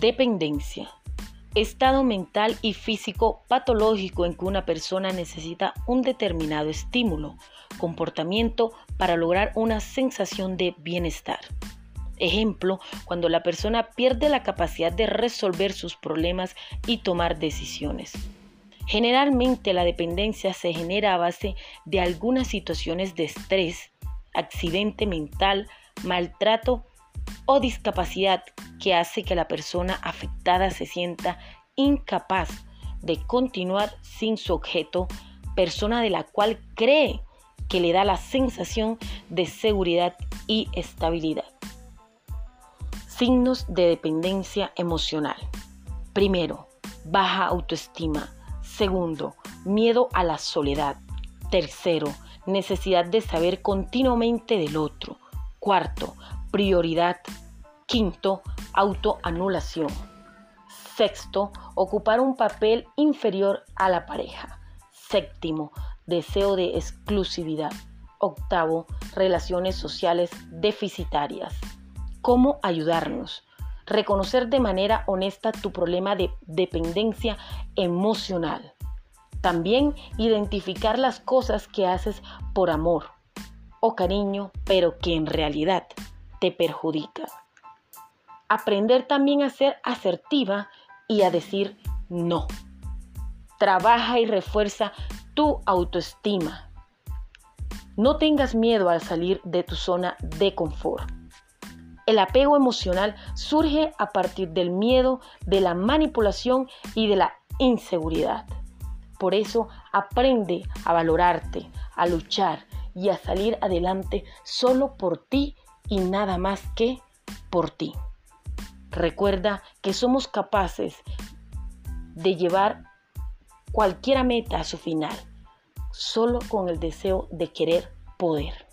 Dependencia. Estado mental y físico patológico en que una persona necesita un determinado estímulo, comportamiento para lograr una sensación de bienestar. Ejemplo, cuando la persona pierde la capacidad de resolver sus problemas y tomar decisiones. Generalmente la dependencia se genera a base de algunas situaciones de estrés, accidente mental, maltrato o discapacidad que hace que la persona afectada se sienta incapaz de continuar sin su objeto, persona de la cual cree que le da la sensación de seguridad y estabilidad. Signos de dependencia emocional. Primero, baja autoestima. Segundo, miedo a la soledad. Tercero, necesidad de saber continuamente del otro. Cuarto, prioridad. Quinto, autoanulación. Sexto, ocupar un papel inferior a la pareja. Séptimo, deseo de exclusividad. Octavo, relaciones sociales deficitarias. ¿Cómo ayudarnos? Reconocer de manera honesta tu problema de dependencia emocional. También identificar las cosas que haces por amor o cariño, pero que en realidad te perjudican. Aprender también a ser asertiva y a decir no. Trabaja y refuerza tu autoestima. No tengas miedo al salir de tu zona de confort. El apego emocional surge a partir del miedo, de la manipulación y de la inseguridad. Por eso aprende a valorarte, a luchar y a salir adelante solo por ti y nada más que por ti. Recuerda que somos capaces de llevar cualquier meta a su final, solo con el deseo de querer poder.